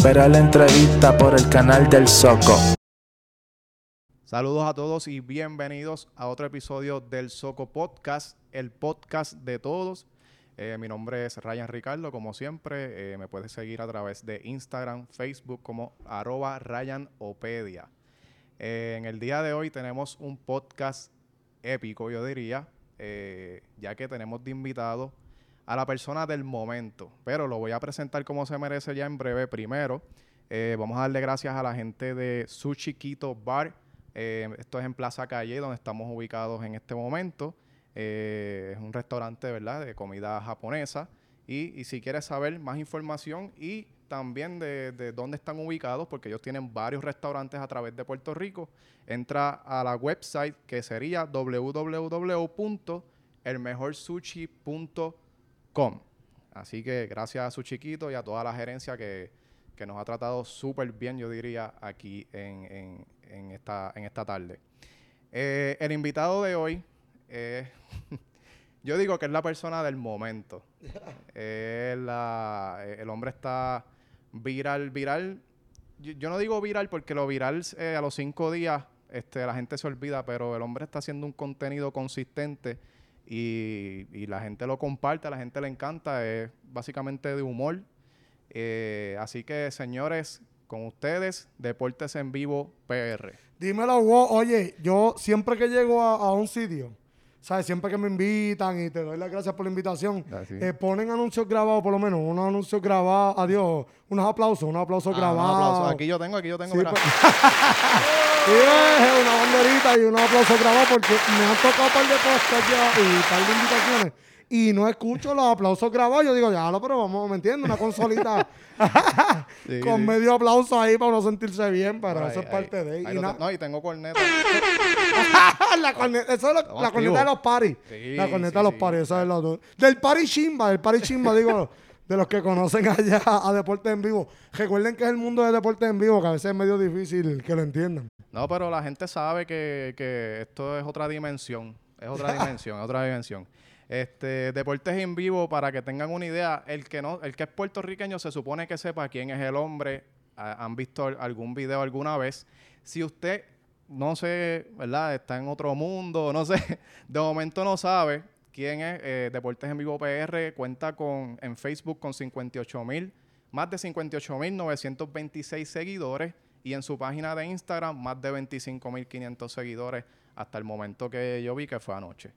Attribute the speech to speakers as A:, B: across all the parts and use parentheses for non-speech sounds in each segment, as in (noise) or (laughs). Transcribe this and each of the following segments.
A: Espera la entrevista por el canal del Soco.
B: Saludos a todos y bienvenidos a otro episodio del Soco Podcast, el podcast de todos. Eh, mi nombre es Ryan Ricardo, como siempre. eh, me puedes seguir a través de Instagram, Facebook como arroba RyanOpedia. Eh, en el día de hoy tenemos un podcast épico, yo diría, eh, ya que tenemos de invitado a la persona del momento. Pero lo voy a presentar como se merece ya en breve. Primero, eh, vamos a darle gracias a la gente de Su Chiquito Bar. Eh, esto es en Plaza Calle, donde estamos ubicados en este momento. Eh, es un restaurante, ¿verdad?, de comida japonesa. Y, si quieres saber más información y también de, de dónde están ubicados, porque ellos tienen varios restaurantes a través de Puerto Rico, entra a la website que sería www.elmejorsushi.com. Así que gracias a su chiquito y a toda la gerencia que, que nos ha tratado súper bien, yo diría, aquí en, en- en esta, en esta tarde. Eh, el invitado de hoy, eh, (laughs) yo digo que es la persona del momento. (laughs) La- el hombre está viral, viral. Yo, yo no digo viral porque lo viral eh, a los cinco días este, la gente se olvida, pero el hombre está haciendo un contenido consistente y, y la gente lo comparte, a la gente le encanta, es básicamente de humor. Eh, así que, señores, con ustedes, Deportes en Vivo PR.
C: Dímelo, Wo. Oye, yo siempre que llego a, a un sitio, ¿sabes? Siempre que me invitan y te doy las gracias por la invitación,
B: Así.
C: eh, ponen anuncios grabados, por lo menos, unos anuncios grabados, adiós, unos aplausos, unos aplausos
B: Ah, un
C: grabados.
B: aplauso. Aquí yo tengo, aquí yo tengo.
C: Sí, (laughs) eh, una banderita y unos aplausos grabados porque me han tocado un par de podcasts ya y un par de invitaciones y no escucho los aplausos grabados. Yo digo, ya, lo, pero vamos, ¿me entiendes? Una consolita (laughs)
B: Sí,
C: con
B: sí.
C: medio aplauso ahí para no sentirse bien, pero eso
B: ahí,
C: es parte de
B: Ahí
C: y
B: No, y tengo corneta. (laughs)
C: la corneta, eso es lo- la corneta de los paris.
B: Sí,
C: la corneta de los paris, eso es lo Del pari chimba, del pari chimba, digo, de los que conocen (laughs) allá a Deportes en Vivo. Recuerden que es el mundo de Deportes en Vivo, que a veces es medio difícil que lo entiendan.
B: No, pero la gente sabe que, que esto es otra dimensión. Es otra (laughs) dimensión, es otra dimensión. Este, deportes en vivo, para que tengan una idea, el que no, el que es puertorriqueño se supone que sepa quién es el hombre. Han visto al- algún video alguna vez. Si usted no sé, ¿verdad? Está en otro mundo, no sé, (laughs) de momento no sabe quién es eh, Deportes en Vivo PR, cuenta con en Facebook con 58 mil, más de 58 mil 926 seguidores y en su página de Instagram más de 25 mil 500 seguidores hasta el momento que yo vi que fue anoche.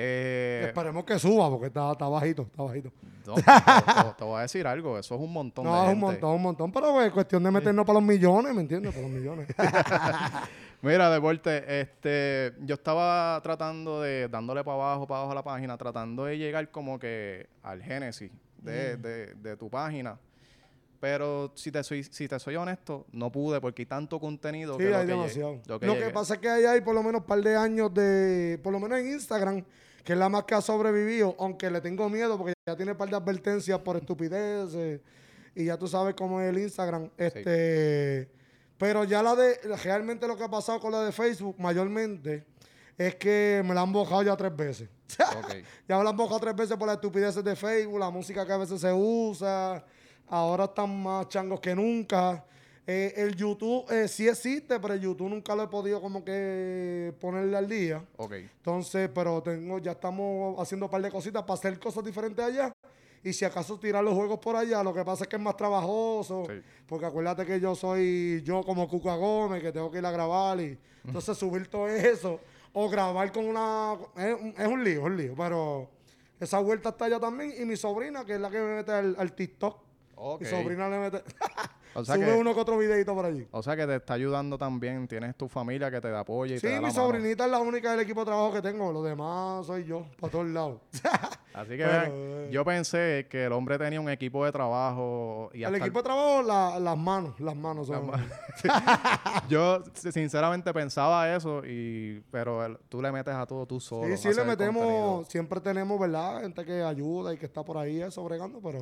B: Eh,
C: Esperemos que suba, porque está, está bajito, está bajito.
B: no, te, te- te voy a decir algo, eso es un montón de
C: No, es un montón, un montón, pero es cuestión de meternos para los millones, ¿me entiendes? Para los millones. (laughs)
B: Mira, deporte, este, yo estaba tratando de, dándole para abajo, para abajo a la página, tratando de llegar como que al génesis de,
C: Mm.
B: de- de tu página. Pero si te soy, si te soy honesto, no pude porque hay tanto contenido
C: Sí,
B: que lo
C: hay
B: que llegué- lo
C: Lo
B: que
C: que,
B: llegué.
C: pasa es que ahí hay por lo menos un par de años de, por lo menos en Instagram, que es la más que ha sobrevivido, aunque le tengo miedo porque ya tiene un par de advertencias por estupideces y ya tú sabes cómo es el Instagram. Este, pero ya la de, realmente lo que ha pasado con la de Facebook mayormente es que me la han bojado ya tres veces. (laughs) Ya me la han bojado tres veces por las estupideces de Facebook, la música que a veces se usa. Ahora están más changos que nunca. Eh, el YouTube eh, sí existe, pero el YouTube nunca lo he podido como que ponerle al día.
B: Ok.
C: Entonces, pero tengo, ya estamos haciendo un par de cositas para hacer cosas diferentes allá. Y si acaso tirar los juegos por allá, lo que pasa es que es más trabajoso.
B: Sí.
C: Porque acuérdate que yo soy yo como Cuca Gómez, que tengo que ir a grabar y (laughs) entonces subir todo eso. O grabar con una... Es, un- es un lío, es un lío. Pero esa vuelta está allá también. Y mi sobrina, que es la que me mete al, al TikTok.
B: Ok.
C: Mi sobrina le mete... (laughs)
B: O sea,
C: Sube
B: que,
C: uno que otro videito por allí.
B: o sea que te está ayudando también. Tienes tu familia que te da apoyo y
C: Sí,
B: te da
C: mi
B: la mano.
C: sobrinita es la única del equipo de trabajo que tengo. Los demás soy yo, para todos lados. (laughs)
B: Así que vean,
C: eh.
B: yo pensé que el hombre tenía un equipo de trabajo y
C: el equipo de trabajo, la- las manos. Las manos son... (laughs)
B: Yo si- sinceramente pensaba eso, y pero el- tú le metes a todo tú solo.
C: Sí, sí, le metemos,
B: contenido.
C: siempre tenemos, ¿verdad? Gente que ayuda y que está por ahí eso bregando, pero,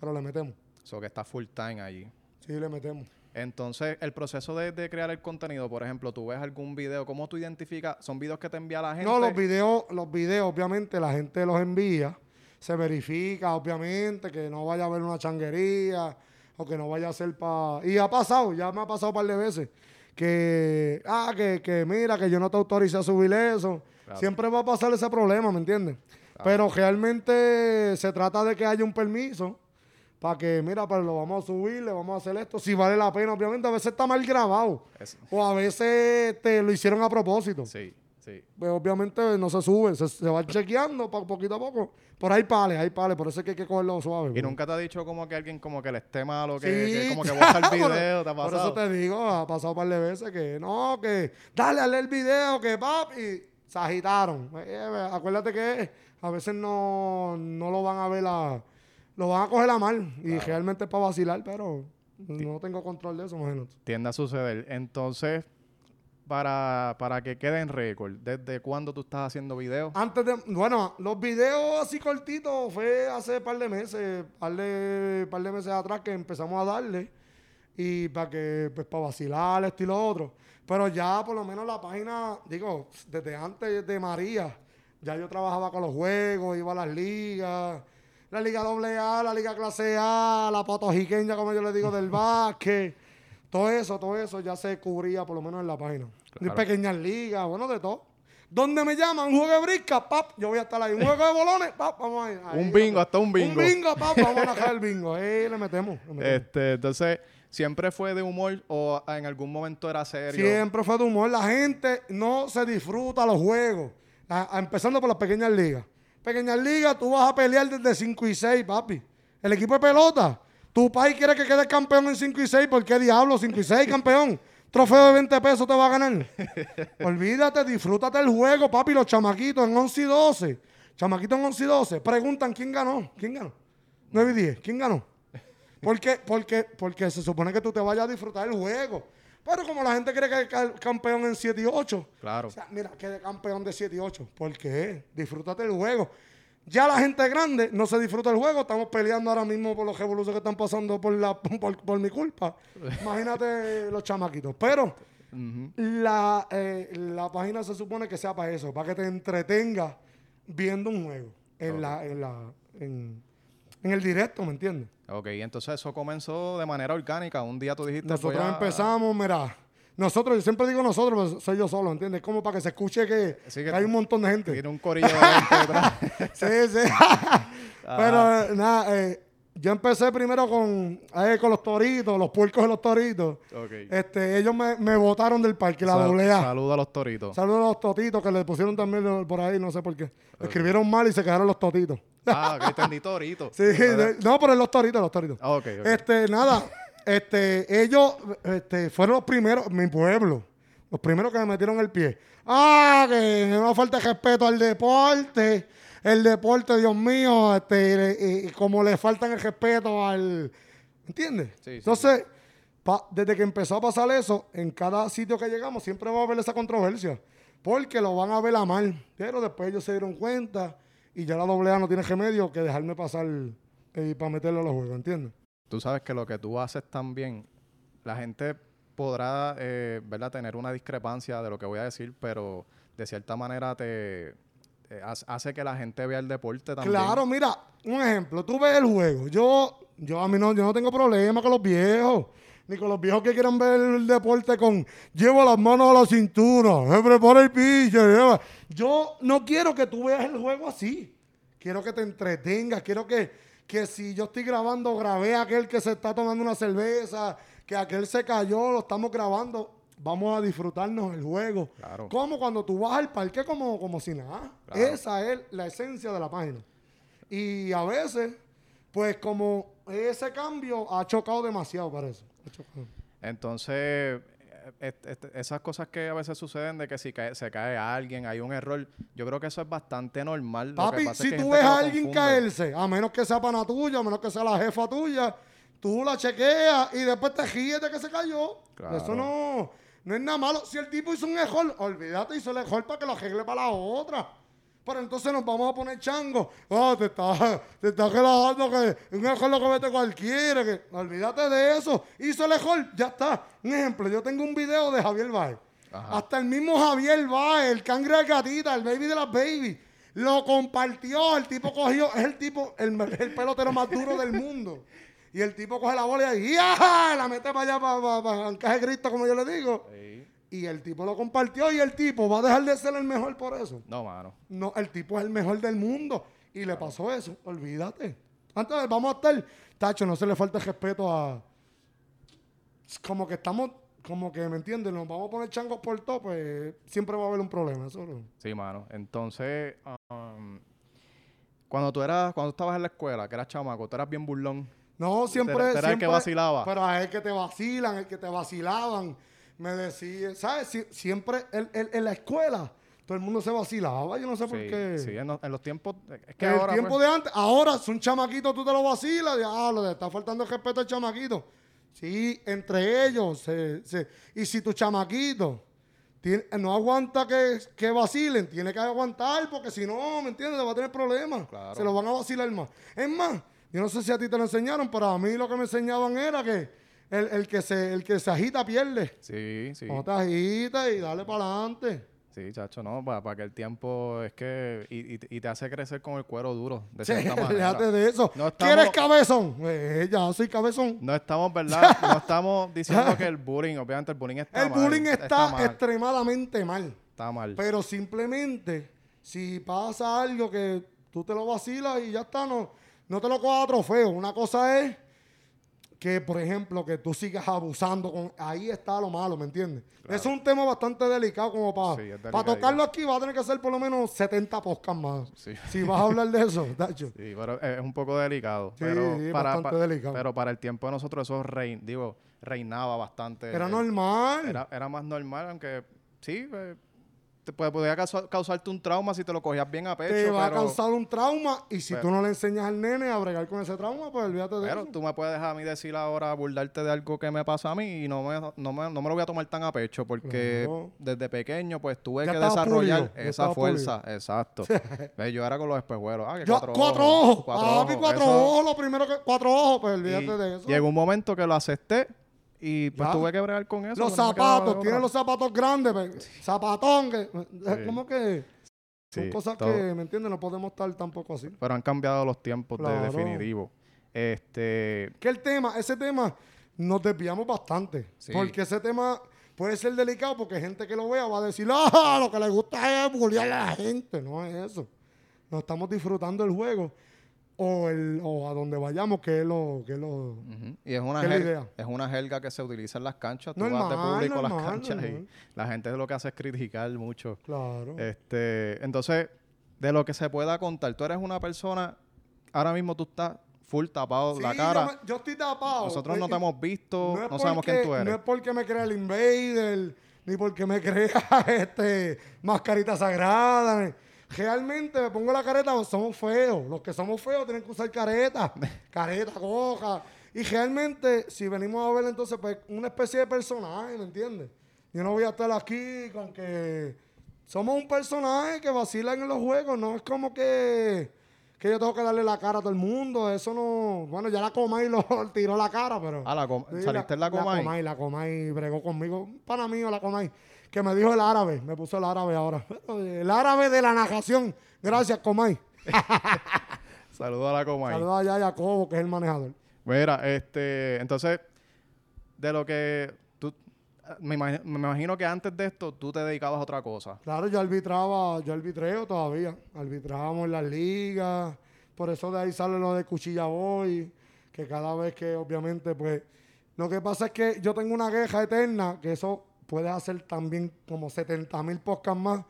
C: pero le metemos.
B: So que está full time allí.
C: Sí, le metemos.
B: Entonces, el proceso de, de crear el contenido, por ejemplo, tú ves algún video, ¿cómo tú identificas? ¿Son videos que te envía la gente?
C: No, los videos, los videos, obviamente, la gente los envía, se verifica, obviamente, que no vaya a haber una changuería o que no vaya a ser para... Y ha pasado, ya me ha pasado un par de veces, que, ah, que, que mira, que yo no te autoricé a subir eso.
B: Claro.
C: Siempre va a pasar ese problema, ¿me entiendes? Pero realmente se trata de que haya un permiso para que, mira, pues lo vamos a subir, le vamos a hacer esto. Si vale la pena, obviamente, a veces está mal grabado. O a veces te lo hicieron a propósito.
B: sí, sí.
C: Pues obviamente no se sube, se, se va chequeando pa- poquito a poco. Por ahí pales, hay pales, por eso es que hay que cogerlo suave.
B: Y
C: bro.
B: nunca te ha dicho como que alguien como que le esté malo, que,
C: Sí,
B: que como que (laughs) borra el
C: por-
B: video, ¿te ha
C: Por
B: pasado?
C: eso te digo, ha pasado un par de veces que no, que dale a leer el video, que pap, y se agitaron. Eh, acuérdate que a veces no, no lo van a ver a, lo van a coger a mal. Y realmente es para vacilar, pero no tengo control de eso, imagínate.
B: Tiende a suceder. Entonces, para, para que quede en récord, ¿desde cuándo tú estás haciendo videos?
C: Antes de, bueno, los videos así cortitos fue hace par de meses, par de, par de meses atrás que empezamos a darle y para que, pues para vacilar esto y lo otro. Pero ya por lo menos la página, digo, desde antes de María, ya yo trabajaba con los juegos, iba a las ligas, la liga AA, la liga clase A, la potojiqueña, como yo le digo, del (laughs) básquet. Todo eso, todo eso ya se cubría por lo menos en la página. De
B: Claro.
C: pequeñas ligas, bueno, de todo. ¿Dónde me llaman? Un juego de brisca, pap, yo voy a estar ahí. Un juego de bolones, pap, vamos ahí. Ahí
B: Un bingo, hasta un
C: Un
B: bingo.
C: bingo, pap, vamos a (laughs) bajar el bingo. Ahí le metemos. le metemos.
B: Este, entonces, ¿siempre fue de humor o en algún momento era serio?
C: Siempre fue de humor. La gente no se disfruta los juegos. Empezando por las pequeñas ligas. Pequeñas ligas, tú vas a pelear desde 5 y 6, papi. El equipo de pelota. Tu país quiere que quedes campeón en 5 y 6. ¿Por qué diablo? 5 y 6, (laughs) campeón. Trofeo de 20 pesos te va a ganar. Olvídate, disfrútate el juego, papi. Los chamaquitos en 11 y 12. Chamaquitos en 11 y 12. Preguntan quién ganó. ¿Quién ganó? 9 y 10. ¿Quién ganó? ¿Por qué? Porque, porque se supone que tú te vayas a disfrutar el juego. Pero como la gente quiere que quede campeón en 7 y 8.
B: Claro.
C: O sea, mira, quede campeón de 7 y 8. ¿Por qué? Disfrútate el juego. Ya la gente grande no se disfruta el juego. Estamos peleando ahora mismo por los revoluciones que están pasando por, la, (laughs) por, por mi culpa. Imagínate los chamaquitos. Pero la, eh, la página se supone que sea para eso, para que te entretengas viendo un juego en, la, en, la, en, en el directo, ¿me entiendes?
B: Ok, entonces eso comenzó de manera orgánica. Un día tú dijiste...
C: Nosotros
B: a-
C: empezamos, mira, nosotros, yo siempre digo nosotros, pero soy yo solo, ¿entiendes? Como para que se escuche que,
B: Sí, que
C: que hay un montón de gente.
B: Tiene un corillo de gente. (laughs)
C: Sí, sí. (laughs) pero nada, eh, yo empecé primero con, eh, con los toritos, los puercos de los toritos.
B: Ok.
C: Este, ellos me, me botaron del parque, la
B: Sal-
C: doble A.
B: Saluda a los toritos.
C: Saludos a los totitos que le pusieron también por ahí, no sé por qué. Escribieron mal y se quedaron los totitos.
B: Ah, ok, (laughs) entendí torito.
C: Sí, de- no, pero los toritos, los toritos.
B: Ah, ok, ok.
C: Este, nada, este, ellos este, fueron los primeros, mi pueblo, los primeros que me metieron el pie. Ah, que no falta respeto al deporte, el deporte, Dios mío, este, y, y como le faltan el respeto al, ¿entiendes?
B: Sí, sí,
C: Entonces, pa- desde que empezó a pasar eso, en cada sitio que llegamos siempre va a haber esa controversia, porque lo van a ver a mal, pero después ellos se dieron cuenta y ya la AA no tiene remedio que dejarme pasar eh, para meterlo a los juegos, ¿entiendes?
B: Tú sabes que lo que tú haces también, la gente podrá, eh, ¿verdad?, tener una discrepancia de lo que voy a decir, pero de cierta manera te, te hace- que la gente vea el deporte también.
C: Claro, mira, un ejemplo, tú ves el juego. Yo, yo a mí no, yo no tengo problema con los viejos, ni con los viejos que quieran ver el deporte con lleva las manos a la cintura, se prepara el pitcher. Yo no quiero que tú veas el juego así. Quiero que te entretengas, quiero que, que si yo estoy grabando, grabé a aquel que se está tomando una cerveza, que aquel se cayó, lo estamos grabando. Vamos a disfrutarnos el juego.
B: Claro.
C: Como cuando tú vas al parque como, como si nada.
B: Claro.
C: Esa es la esencia de la página. Y a veces, pues como ese cambio ha chocado demasiado para eso. Ha chocado.
B: Entonces, eh, esas cosas que a veces suceden de que si cae- se cae alguien, hay un error, yo creo que eso es bastante normal. Lo que
C: Papi,
B: es
C: si
B: que
C: tú ves a alguien
B: confunde.
C: caerse, a menos que sea pana tuya, a menos que sea la jefa tuya, tú la chequeas y después te ríes de que se cayó.
B: Claro.
C: Eso no, no es nada malo. Si el tipo hizo un error, olvídate, hizo el error para que lo arregle para la otra. Pero entonces nos vamos a poner chango. Oh, te estás te estás relajando que un error lo comete cualquiera. Que, olvídate de eso. Hizo el error, ya está. Un ejemplo, yo tengo un video de Javier Baez.
B: Ajá.
C: Hasta el mismo Javier Baez, el cangre de gatita, el baby de las baby. Lo compartió, el tipo cogió, es el tipo, el, el pelotero más duro del mundo. (laughs) Y el tipo coge la bola y ¡ya! la mete para allá, para, para, caje Cristo, como yo le digo.
B: Sí.
C: Y el tipo lo compartió y el tipo va a dejar de ser el mejor por eso.
B: No, mano.
C: No, el tipo es el mejor del mundo. Y le pasó eso. Olvídate. Antes vamos a estar. Tacho, no se le falta el respeto a. Como que estamos. Como que, ¿me entiendes? Nos vamos a poner changos por todo, pues siempre va a haber un problema. Eso no-
B: Sí, mano. Entonces, um, cuando tú eras, cuando tú estabas en la escuela, que eras chamaco, tú eras bien burlón.
C: No, siempre.
B: Tú eras el que
C: siempre-
B: vacilaba.
C: Pero a el que te vacilan, el que te vacilaban. Me decía, ¿sabes? Sie- siempre el- el- en la escuela, todo el mundo se vacilaba. Yo no sé por qué.
B: sí, en, los- en los tiempos. Es que
C: en el tiempo
B: pues,
C: de antes, ahora son chamaquitos, tú te lo vacilas, ah, lo de está faltando el respeto al chamaquito. Sí, entre ellos. se- se- y si tu chamaquito tiene- no aguanta que, que vacilen, tiene que aguantar, porque si no, ¿me entiendes? Va a tener problemas.
B: Claro.
C: Se lo van a vacilar más. Es más, yo no sé si a ti te lo enseñaron, pero a mí lo que me enseñaban era que el, el que, se, el que se agita pierde.
B: Sí, sí.
C: No te agitas y dale para adelante.
B: Sí, chacho, no, para, que el tiempo es que. Y, y- y te hace crecer con el cuero duro, de
C: Sí, (laughs) déjate de eso.
B: No
C: ¿Quieres
B: estamos-
C: cabezón? Eh, ya soy cabezón.
B: No estamos, ¿verdad? No (laughs) estamos diciendo que el (laughs) bullying, obviamente el bullying está
C: El
B: mal.
C: bullying está,
B: mal.
C: extremadamente mal.
B: Está mal.
C: Pero simplemente, si pasa algo que tú te lo vacilas y ya está, no, no te lo cojas a trofeo. Una cosa es que, por ejemplo, que tú sigas abusando. con Ahí está lo malo, ¿me entiendes? Es un tema bastante delicado como para
B: Sí,
C: para tocarlo aquí. Va a tener que hacer por lo menos 70 podcasts más.
B: Sí.
C: Si vas a hablar de eso, (laughs) Tacho.
B: Sí, pero es un poco delicado.
C: Sí,
B: pero,
C: sí,
B: para,
C: bastante delicado.
B: pero para el tiempo de nosotros eso rein, digo, reinaba bastante.
C: Era
B: Eh,
C: normal.
B: Era, era más normal, aunque sí, eh, te puede, causa- causarte un trauma si te lo cogías bien a pecho.
C: te va
B: pero,
C: a causar un trauma y si
B: pero-
C: tú no le enseñas al nene a bregar con ese trauma, pues olvídate de
B: pero
C: eso.
B: tú me puedes a mí decir ahora, burlarte de algo que me pasa a mí y no me, no me, no me lo voy a tomar tan a pecho porque desde pequeño pues tuve
C: Ya
B: que desarrollar
C: pulido,
B: esa fuerza. Exacto. (laughs) Ve, Yo era con los espejuelos. Ah, que
C: Yo-
B: cuatro,
C: cuatro, ojos.
B: Cuatro
C: Papi,
B: ojos.
C: cuatro
B: Eso-
C: ojos. Lo primero que. Cuatro ojos, pues
B: y
C: olvídate de eso.
B: Llegó un momento que lo acepté y pues
C: Ya.
B: tuve que bregar con eso.
C: los
B: de
C: zapatos,
B: otra.
C: tienen los zapatos grandes, pues, zapatón. Que, es como que. Son
B: Sí,
C: cosas
B: todo.
C: que, ¿me entiendes? No podemos estar tampoco así.
B: Pero han cambiado los tiempos
C: Claro.
B: de definitivo. Este,
C: Que el tema, ese tema, nos desviamos bastante.
B: Sí.
C: Porque ese tema puede ser delicado porque gente que lo vea va a decir, ah, lo que le gusta es bullear a la gente. No es eso. No estamos disfrutando el juego. O, el, o a donde vayamos, que es lo, que es lo,
B: ujú, y es una,
C: ¿Qué es la
B: jerga,
C: idea?
B: es una jerga que se utiliza en las canchas. Tú vas
C: Normal,
B: de público a las
C: normal,
B: canchas y la gente lo que hace es criticar mucho.
C: Claro.
B: Este, entonces, de lo que se pueda contar, tú eres una persona, ahora mismo tú estás full tapado la cara.
C: Yo, me- yo estoy tapado.
B: Nosotros no
C: Eh,
B: te hemos visto, no, sabemos
C: porque-
B: quién tú eres.
C: No es porque me crea el invader, ni porque me (laughs) crea este mascarita sagrada. Realmente me pongo la careta, somos feos. Los que somos feos tienen que usar careta. (laughs) careta, coja. Y realmente, si venimos a ver entonces, pues una especie de personaje, ¿me entiendes? Yo no voy a estar aquí con que somos un personaje que vacila en los juegos, no es como que, que yo tengo que darle la cara a todo el mundo, eso no, bueno, ya la Comay lo (laughs) tiró la cara, pero...
B: Ah, la
C: Sí,
B: ¿saliste en la Comay?
C: La Comay, la Comay bregó conmigo, un pana mío, la Comay, que me dijo el árabe, me puso el árabe ahora, el árabe de la najación, gracias Comay. (laughs)
B: Saludos a la Comay.
C: Saludos allá a Jacobo, que es el manejador.
B: Mira, este, entonces, de lo que me, imagi- me imagino que antes de esto tú te dedicabas a otra cosa.
C: Claro, yo arbitraba, yo arbitreo todavía. Arbitrábamos en las ligas. Por eso de ahí sale lo de Cuchilla Boy. Que cada vez que, obviamente, pues. Lo que pasa es que yo tengo una queja eterna, que eso puede hacer también como 70 mil podcasts más,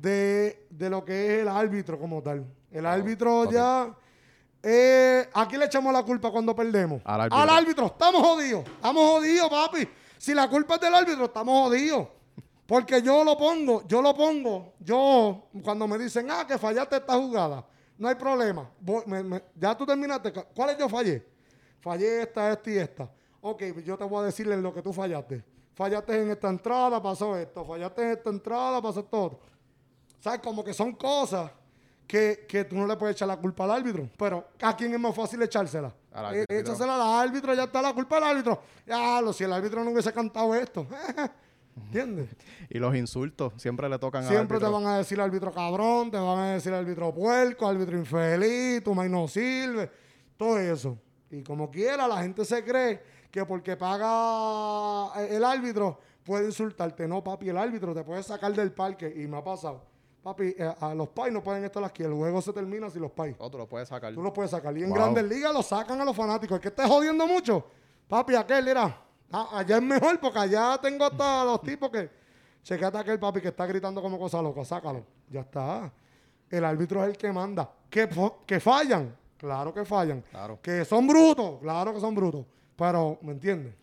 C: de, de lo que es el árbitro como tal. El
B: Oh,
C: árbitro ya. Eh, ¿A quién le echamos la culpa cuando perdemos?
B: Al árbitro.
C: Al árbitro. Estamos jodidos. Estamos jodidos, papi. Si la culpa es del árbitro, estamos jodidos. Porque yo lo pongo, yo lo pongo, yo, cuando me dicen, ah, que fallaste esta jugada, no hay problema. Ya tú terminaste. ¿Cuáles yo fallé? Fallé esta, esta y esta. Ok, yo te voy a decirle lo que tú fallaste. Fallaste en esta entrada, pasó esto. Fallaste en esta entrada, pasó esto otro. ¿Sabes? Como que son cosas que, que tú no le puedes echar la culpa al árbitro. Pero ¿a quién es más fácil echársela?
B: Al
C: Eh,
B: árbitro.
C: échasela al árbitro, ya está la culpa al árbitro. Ya, lo, si el árbitro no hubiese cantado esto. (laughs) ¿Entiendes?
B: Y los insultos siempre le tocan
C: Siempre
B: al
C: te
B: árbitro.
C: van a decir árbitro cabrón, te van a decir árbitro puerco, árbitro infeliz, tu maíz no sirve, todo eso. Y como quiera, la gente se cree que porque paga el árbitro puede insultarte. No, papi, el árbitro te puede sacar del parque. Y me ha pasado. Papi, eh, a los pais no pueden estar aquí. El juego se termina si los pais.
B: Otro lo puedes sacar.
C: Tú lo puedes sacar. Y en
B: Wow.
C: grandes ligas lo sacan a los fanáticos. El que esté jodiendo mucho. Papi, aquel, mira. ah, allá es mejor porque allá tengo hasta los tipos que. Checate aquel papi que está gritando como cosa loca. Sácalo. Ya está. El árbitro es el que manda. ¿Que, que fallan? Claro que fallan.
B: Claro.
C: Que son brutos. Claro que son brutos. Pero, ¿me entiendes?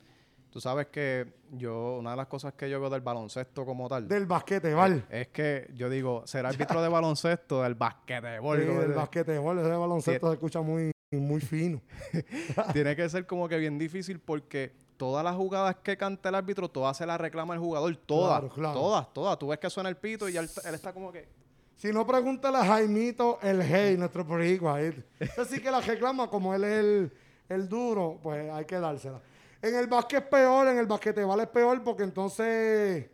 B: Tú sabes que yo, una de las cosas que yo veo del baloncesto como tal,
C: Del basquetebol.
B: es que yo digo, ser árbitro de baloncesto del basquetebol.
C: Sí, del
B: de-
C: basquetebol. Ese baloncesto se escucha muy, muy fino. (laughs)
B: Tiene que ser como que bien difícil porque todas las jugadas que canta el árbitro, todas se las reclama el jugador. Todas,
C: Claro, claro.
B: todas, todas. Tú ves que suena el pito y ya él, él está como que...
C: Si no, pregúntale a Jaimito el Hey, nuestro boricua. ¿eh? Así que la reclama, como él es el, el duro, pues hay que dársela. En el básquet es peor, en el basquetebol es peor, porque entonces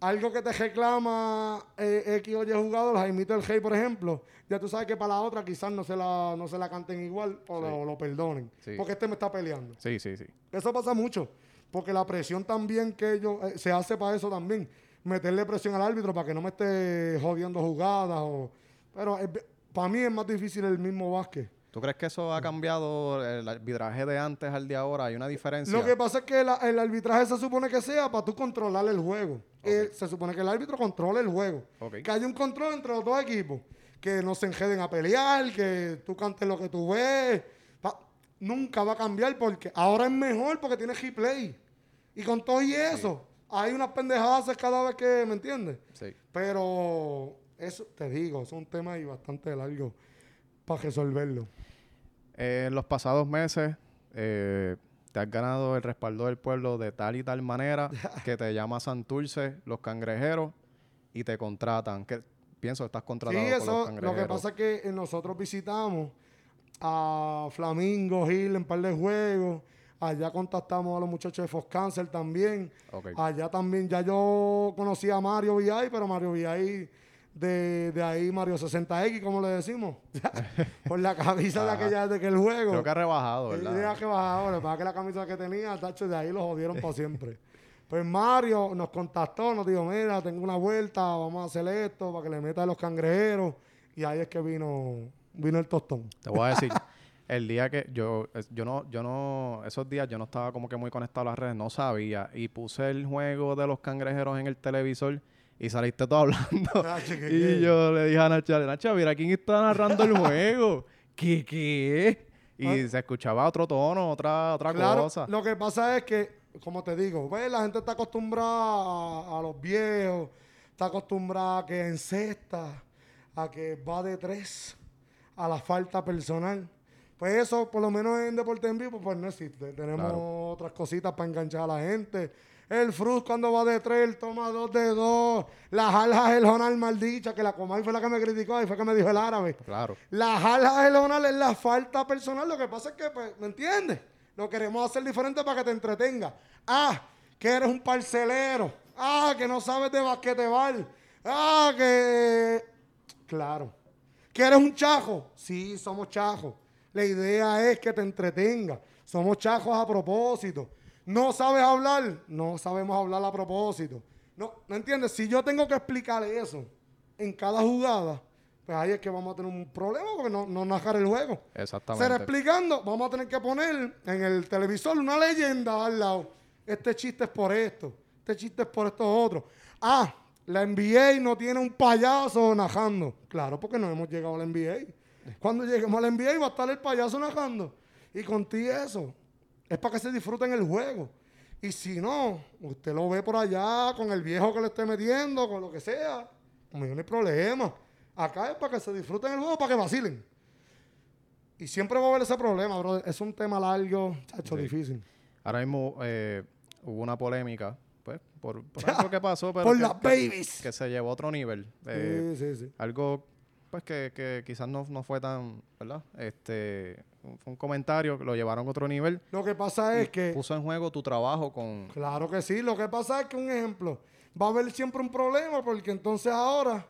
C: algo que te reclama eh, X o Y jugador, Jaimito el Hey, por ejemplo, ya tú sabes que para la otra quizás no se la, no se la canten igual o,
B: Sí.
C: lo, lo perdonen.
B: Sí.
C: Porque este me está peleando.
B: Sí, sí, sí.
C: Eso pasa mucho, porque la presión también que ellos, eh, se hace para eso también, meterle presión al árbitro para que no me esté jodiendo jugadas. O, pero para mí es más difícil el mismo básquet.
B: ¿Tú crees que eso ha cambiado el arbitraje de antes al de ahora? ¿Hay una diferencia?
C: Lo que pasa es que la- el arbitraje se supone que sea para tú controlar el juego. Eh, se supone que el árbitro controle el juego. Que haya un control entre los dos equipos. Que no se enjeden a pelear, que tú cantes lo que tú ves. Pa- nunca va a cambiar porque ahora es mejor porque tiene replay. Y con todo y eso, hay unas pendejadas cada vez que, ¿me entiendes?
B: Sí.
C: Pero eso, te digo, es un tema ahí bastante largo para resolverlo.
B: Eh, en los pasados meses eh, te has ganado el respaldo del pueblo de tal y tal manera (laughs) que te llama Santurce, los cangrejeros, y te contratan. Que pienso que estás
C: Sí,
B: contratado por los
C: eso, lo
B: cangrejeros.
C: que pasa es que eh, nosotros visitamos a Flamingo, Gil en par de juegos. Allá contactamos a los muchachos de Fox Cancer también. Allá también, ya yo conocí a Mario VI, pero Mario VI de, de ahí, Mario 60X, como le decimos. (laughs) Por la camisa de aquella de aquel juego.
B: Creo que ha rebajado, ¿verdad?
C: diga que bajaba, ahora, para que la camisa que tenía, tacho, de ahí lo jodieron para siempre. Pues Mario nos contactó, nos dijo, mira, tengo una vuelta, vamos a hacer esto para que le meta a los cangrejeros. Y ahí es que vino, vino el tostón.
B: Te voy a decir, (laughs) el día que yo, yo no, yo no, esos días yo no estaba como que muy conectado a las redes, no sabía, y puse el juego de los cangrejeros en el televisor y saliste todo hablando. (laughs) Y yo le dije a Nacha, Nacha, mira quién está narrando el juego. (laughs) ¿Qué, qué? Y
C: Ah.
B: se escuchaba otro tono, otra, otra
C: Claro,
B: cosa.
C: lo que pasa es que, como te digo, ¿ves? la gente está acostumbrada a, a los viejos, está acostumbrada a que encesta, a que va de tres, a la falta personal. Pues eso, por lo menos en Deporte en Vivo, pues no existe. Tenemos
B: Claro.
C: otras cositas para enganchar a la gente. El Fruz cuando va de tres, él toma dos de dos. Las alas el Jonal maldicha, que la Comay fue la que me criticó y fue que me dijo el árabe.
B: Claro.
C: Las alas del Honor es la falta personal. Lo que pasa es que, pues, ¿me entiendes? Lo queremos hacer diferente para que te entretenga. Ah, que eres un parcelero. Ah, que no sabes de basquetebol. Ah, que... Claro. ¿Que eres un chajo? Sí, somos chajos. La idea es que te entretenga. Somos chajos a propósito. ¿No sabes hablar? No sabemos hablar a propósito. No, ¿me entiendes? Si yo tengo que explicarle eso en cada jugada, pues ahí es que vamos a tener un problema porque no, no narrar el juego.
B: Exactamente.
C: Ser explicando, vamos a tener que poner en el televisor una leyenda al lado. Este chiste es por esto, este chiste es por esto otro. Ah, la NBA no tiene un payaso najando. Claro, porque no hemos llegado a la NBA. Cuando lleguemos a la NBA va a estar el payaso najando. Y contigo eso. Es para que se disfruten el juego. Y si no, usted lo ve por allá con el viejo que le esté metiendo, con lo que sea. Conmigo no hay problema. Acá es para que se disfruten el juego, para que vacilen. Y siempre va a haber ese problema, bro. Es un tema largo, chacho,
B: Sí.
C: difícil.
B: Ahora mismo eh, hubo una polémica, pues, por, por algo que pasó, pero
C: Por
B: que,
C: las
B: que-
C: babies.
B: que se llevó a otro nivel. Eh,
C: sí, sí, sí.
B: algo pues que, que quizás no, no fue tan, ¿verdad? Este, fue un comentario que lo llevaron a otro nivel.
C: Lo que pasa es que...
B: Puso en juego tu trabajo con...
C: Claro que sí. Lo que pasa es que, un ejemplo, va a haber siempre un problema porque entonces ahora,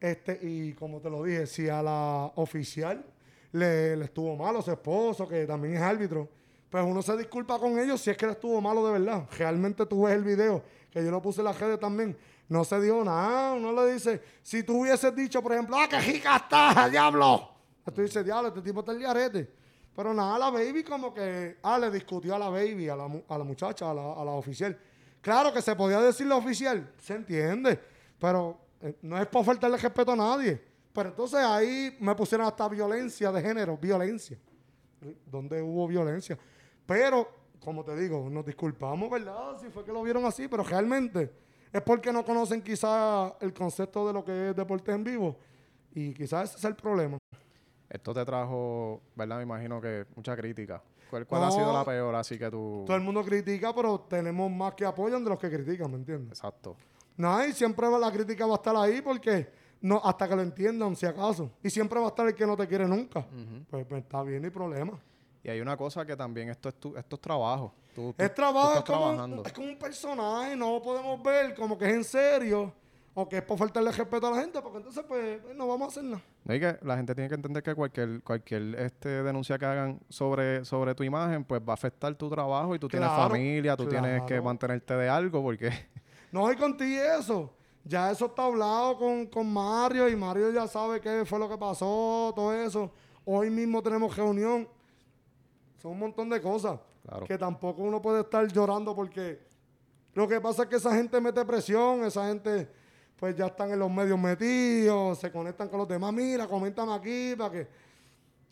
C: este, y como te lo dije, si a la oficial le, le estuvo malo su esposo, que también es árbitro. Pues uno se disculpa con ellos si es que le estuvo malo de verdad. Realmente tú ves el video, que yo lo puse en la redes también. No se dio nada. Uno le dice, si tú hubieses dicho, por ejemplo, ¡ah, qué jica está, diablo! Tú dices, diablo, este tipo está el diarete. Pero nada, la baby como que, ah, le discutió a la baby, a la, a la muchacha, a la, a la oficial. Claro que se podía decir la oficial, se entiende, pero eh, no es por faltarle respeto a nadie. Pero entonces ahí me pusieron hasta violencia de género, violencia. ¿Dónde hubo violencia? Pero, como te digo, nos disculpamos, ¿verdad? Si fue que lo vieron así, pero realmente es porque no conocen quizá el concepto de lo que es deporte en vivo. Y quizás ese es el problema.
B: Esto te trajo, ¿verdad? Me imagino que mucha crítica. ¿Cuál, cuál ha sido la peor? Así que tú...
C: Todo el mundo critica, pero tenemos más que apoyan de los que critican, ¿me entiendes?
B: Exacto.
C: No, y siempre la crítica va a estar ahí porque no, hasta que lo entiendan, si acaso. Y siempre va a estar el que no te quiere nunca. pues, pues está bien, no hay problema.
B: Y hay una cosa que también esto es, tu, esto es trabajo. Tú, tú-
C: Es trabajo,
B: tú
C: es
B: estás
C: como,
B: trabajando.
C: es como un personaje, no lo podemos ver como que es en serio o que es por faltarle respeto a la gente, porque entonces pues no vamos a hacer nada.
B: No, y que la gente tiene que entender que cualquier, cualquier este, denuncia que hagan sobre, sobre tu imagen, pues va a afectar tu trabajo y tú tienes familia, tú tienes que mantenerte de algo porque... (laughs)
C: No hay contigo eso. Ya eso está hablado con, con Mario y Mario ya sabe qué fue lo que pasó, todo eso. Hoy mismo tenemos reunión. Son un montón de cosas
B: Claro.
C: que tampoco uno puede estar llorando porque lo que pasa es que esa gente mete presión, esa gente pues ya están en los medios metidos, se conectan con los demás, mira, comentan aquí para que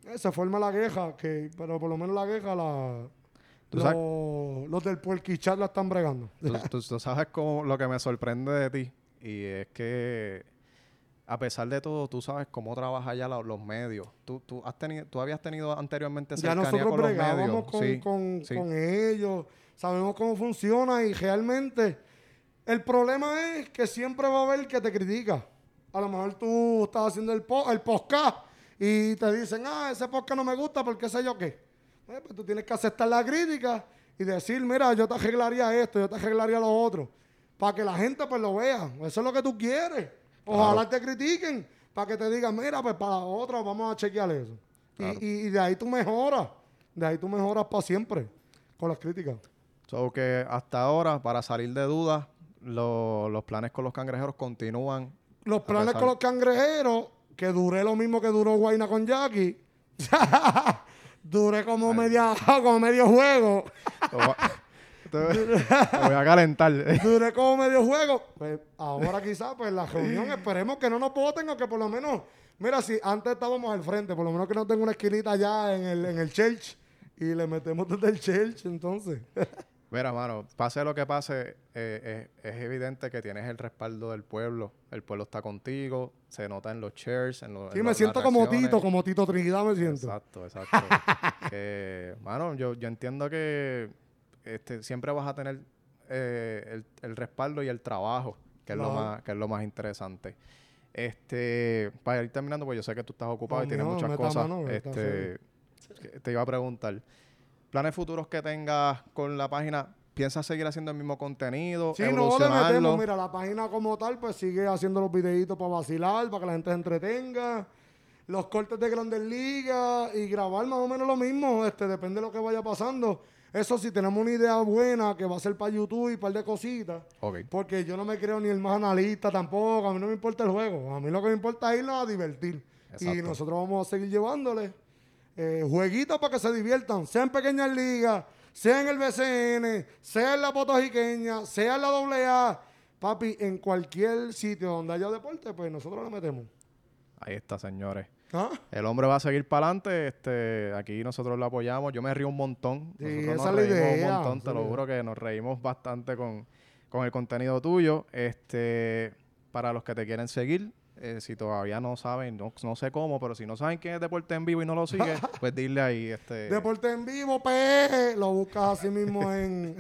C: eh, se forma la queja, que, pero por lo menos la queja la, los, los del puerquichat la están bregando.
B: Tú, tú- tú sabes cómo- lo que me sorprende de ti y es que a pesar de todo, tú sabes cómo trabajan ya la- los medios. Tú, tú, has tenido, tú habías tenido anteriormente
C: ya
B: cercanía
C: nosotros
B: con los
C: bregábamos
B: medios.
C: con,
B: Sí,
C: con-
B: sí.
C: con ellos, sabemos cómo funciona y realmente el problema es que siempre va a haber el que te critica. A lo mejor tú estás haciendo el, po- el podcast y te dicen, ah, ese podcast no me gusta porque sé yo qué. Eh, pues tú tienes que aceptar la crítica y decir, mira, yo te arreglaría esto, yo te arreglaría lo otro. Para que la gente pues lo vea. Eso es lo que tú quieres. Ojalá te critiquen para que te digan, mira, pues para otra vamos a chequear eso. Y-
B: Claro.
C: Y, y de ahí tú mejoras. De ahí tú mejoras para siempre con las críticas.
B: So que hasta ahora, para salir de dudas, lo- los planes con los cangrejeros continúan.
C: Los planes con los cangrejeros, que duré lo mismo que duró Guayna con Jackie. (laughs) duré como, media, como medio juego. (laughs)
B: Te voy a calentar. (laughs)
C: Duré como medio juego. Pues ahora quizás, pues la reunión, esperemos que no nos voten o que por lo menos, mira, si antes estábamos al frente, por lo menos que no tenga una esquinita allá en el, en el church y le metemos desde el church, entonces.
B: Mira, mano, pase lo que pase, eh, eh, es evidente que tienes el respaldo del pueblo. El pueblo está contigo, se nota en los shares, en, los
C: Sí,
B: en
C: me siento como. Tito, como Tito Trinidad me siento.
B: Exacto, exacto. (laughs) que, mano, yo, yo entiendo que este, siempre vas a tener eh, el, el respaldo y el trabajo, que es, lo más, que es lo más interesante. Este, para ir terminando, pues yo sé que tú estás ocupado
C: No,
B: y tienes
C: no,
B: muchas cosas.
C: mano,
B: este, te iba a preguntar, ¿planes futuros que tengas con la página? ¿Piensas seguir haciendo el mismo contenido?
C: Sí, no le metemos, mira, la página como tal, pues sigue haciendo los videitos para vacilar, para que la gente se entretenga. Los cortes de grandes ligas y grabar más o menos lo mismo, este, depende de lo que vaya pasando. Eso sí, tenemos una idea buena que va a ser para YouTube y un par de cositas. Porque yo no me creo ni el más analista tampoco, a mí no me importa el juego, a mí lo que me importa es irnos a divertir. Y nosotros vamos a seguir llevándole eh, jueguitos para que se diviertan, sea en pequeñas ligas, sea en el BCN, sea en la Potojiqueña, sea en la AA. Papi, en cualquier sitio donde haya deporte, pues nosotros le metemos.
B: Ahí está, señores.
C: ¿Ah?
B: El hombre va a seguir para adelante. Este, aquí nosotros lo apoyamos. Yo me río un montón.
C: Sí,
B: nosotros nos reímos
C: idea,
B: un montón. Te lo juro que nos reímos bastante con, con el contenido tuyo. Este, para los que te quieren seguir, eh, si todavía no saben, no, no sé cómo, pero si no saben quién es Deporte en Vivo y no lo sigue, (laughs) pues dile ahí. Este,
C: Deporte en vivo, PE. (laughs) (laughs) Lo buscas así mismo en.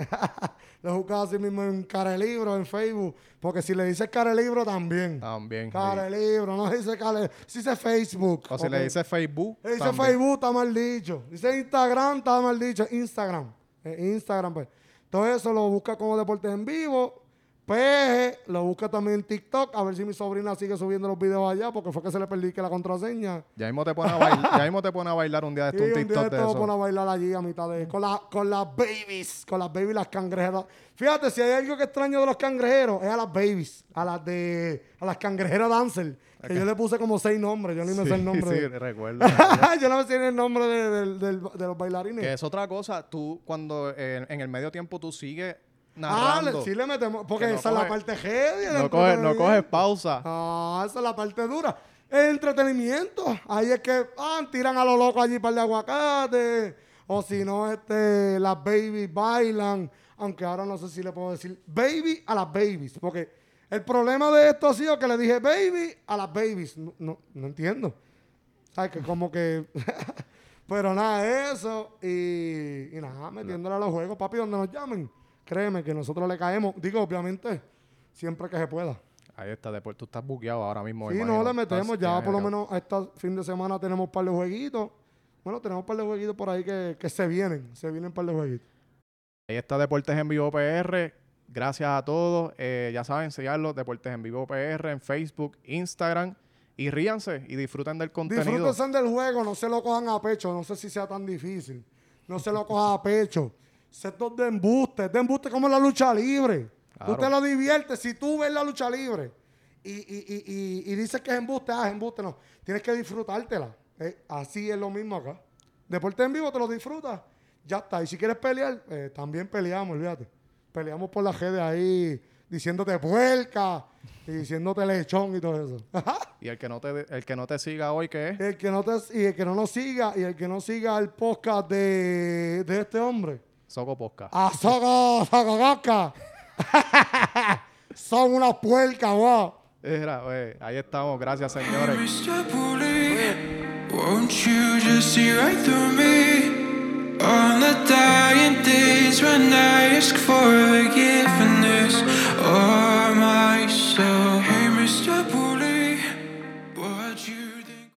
C: lo buscas así mismo en Carelibro, en Facebook. Porque si le dices Carelibro también.
B: también. sí.
C: Carelibro, no dice Care. Si dice Facebook.
B: O si le dices Facebook.
C: Le dice
B: también.
C: Facebook, está mal dicho. Dice Instagram, está mal dicho. Instagram. Eh, Instagram, pues. Todo eso lo busca como Deportes en Vivo. Peje, lo busca también en TikTok, a ver si mi sobrina sigue subiendo los videos allá, porque fue que se le perdí que la contraseña.
B: Ya mismo te pone a bailar, ya mismo te pone a bailar un día de esto un
C: un día
B: TikTok
C: de
B: de
C: todo
B: eso.
C: pone a bailar allí a mitad de... Con, la- con las babies, con las babies, las cangrejeras. Fíjate, si hay algo que extraño de los cangrejeros, es a las babies, a las de... A las cangrejeras dancer, que yo le puse como seis nombres, yo ni me sé el nombre.
B: Sí,
C: de-
B: recuerdo. (laughs)
C: yo no me sé el nombre de, de los bailarines.
B: que es otra cosa, tú cuando eh, en el medio tiempo tú sigues narrando.
C: le- sí le metemos, porque
B: no
C: esa es la
B: coge-
C: parte heavy.
B: no, coges, no coges pausa.
C: Ah, esa es la parte dura. El entretenimiento. Ahí es que ah, tiran a lo loco allí para el aguacate. O si no, este, las babies bailan. Aunque ahora no sé si le puedo decir baby a las babies. Porque el problema de esto ha sido que le dije baby a las babies. No, no, no entiendo. ¿Sabes? Que como que... (laughs) Pero nada, eso. Y, y nada, metiéndole a los juegos, papi, donde nos llamen. Créeme que nosotros le caemos. Digo, obviamente, siempre que se pueda.
B: Ahí está, después tú estás buqueado ahora mismo.
C: Sí, no le metemos.
B: Estás-
C: Ya por lo menos este fin de semana tenemos un par de jueguitos. Bueno, tenemos un par de jueguitos por ahí que, que se vienen. Se vienen un par de jueguitos.
B: Ahí está Deportes en Vivo PR. Gracias a todos. Eh, ya saben, seguirlos, Deportes en Vivo PR en Facebook, Instagram. Y ríanse y disfruten del contenido.
C: Disfrútense del juego, no se lo cojan a pecho. No sé si sea tan difícil. No se lo cojan a pecho. Esto es de embuste. Es de embuste como la lucha libre.
B: Claro.
C: Te lo diviertes. Si tú ves la lucha libre y, y, y, y, y dices que es embuste, ah, es embuste, no. Tienes que disfrutártela. Eh, así es lo mismo acá. Deporte en vivo te lo disfrutas. Ya está. Y si quieres pelear, eh, también peleamos, olvídate. Peleamos por la redes ahí diciéndote puerca y diciéndote lechón y todo eso. (laughs)
B: Y el que no te, el que no te siga hoy, ¿qué es?
C: El que no te, y el que no nos siga y el que no siga el podcast de, de este hombre.
B: Soco Posca.
C: ¡A Soco, Socococa! (laughs) Son unas puercas, wow.
B: Era, eh, ahí estamos. Gracias, señores.
D: Mr. Bully, won't you just see right through me? On the dying days when I ask for forgiveness or myself.